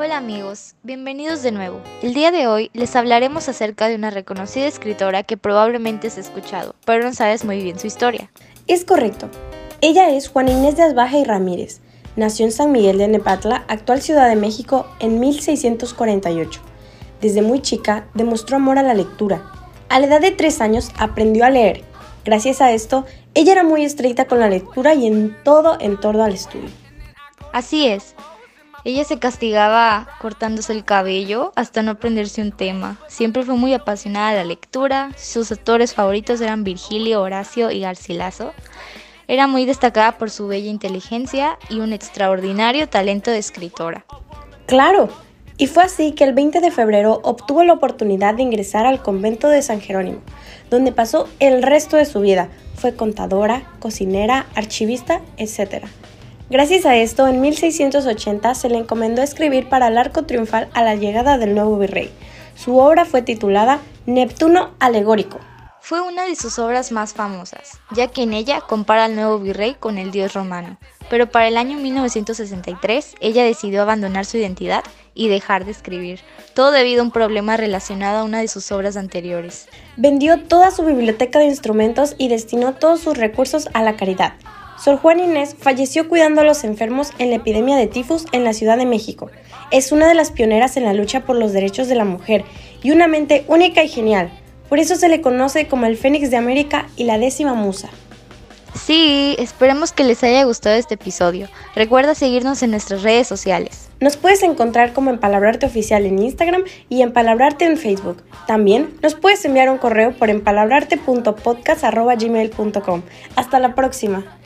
Hola amigos, bienvenidos de nuevo. El día de hoy les hablaremos acerca de una reconocida escritora que probablemente has escuchado, pero no sabes muy bien su historia. Es correcto. Ella es Juana Inés de Asbaja y Ramírez. Nació en San Miguel de Nepatla, actual Ciudad de México, en 1648. Desde muy chica demostró amor a la lectura. A la edad de tres años aprendió a leer. Gracias a esto, ella era muy estricta con la lectura y en todo en torno al estudio. Así es, ella se castigaba cortándose el cabello hasta no aprenderse un tema. Siempre fue muy apasionada de la lectura. Sus autores favoritos eran Virgilio, Horacio y Garcilaso. Era muy destacada por su bella inteligencia y un extraordinario talento de escritora. Claro, y fue así que el 20 de febrero obtuvo la oportunidad de ingresar al convento de San Jerónimo, donde pasó el resto de su vida. Fue contadora, cocinera, archivista, etc. Gracias a esto, en 1680 se le encomendó escribir para el arco triunfal a la llegada del nuevo virrey. Su obra fue titulada Neptuno Alegórico. Fue una de sus obras más famosas, ya que en ella compara al nuevo virrey con el dios romano. Pero para el año 1963 ella decidió abandonar su identidad y dejar de escribir, todo debido a un problema relacionado a una de sus obras anteriores. Vendió toda su biblioteca de instrumentos y destinó todos sus recursos a la caridad. Sor Juana Inés falleció cuidando a los enfermos en la epidemia de tifus en la Ciudad de México. Es una de las pioneras en la lucha por los derechos de la mujer y una mente única y genial. Por eso se le conoce como el Fénix de América y la décima musa. Sí, esperemos que les haya gustado este episodio. Recuerda seguirnos en nuestras redes sociales. Nos puedes encontrar como Empalabrarte Oficial en Instagram y Empalabrarte en Facebook. También nos puedes enviar un correo por empalabrarte.podcast.gmail.com. Hasta la próxima.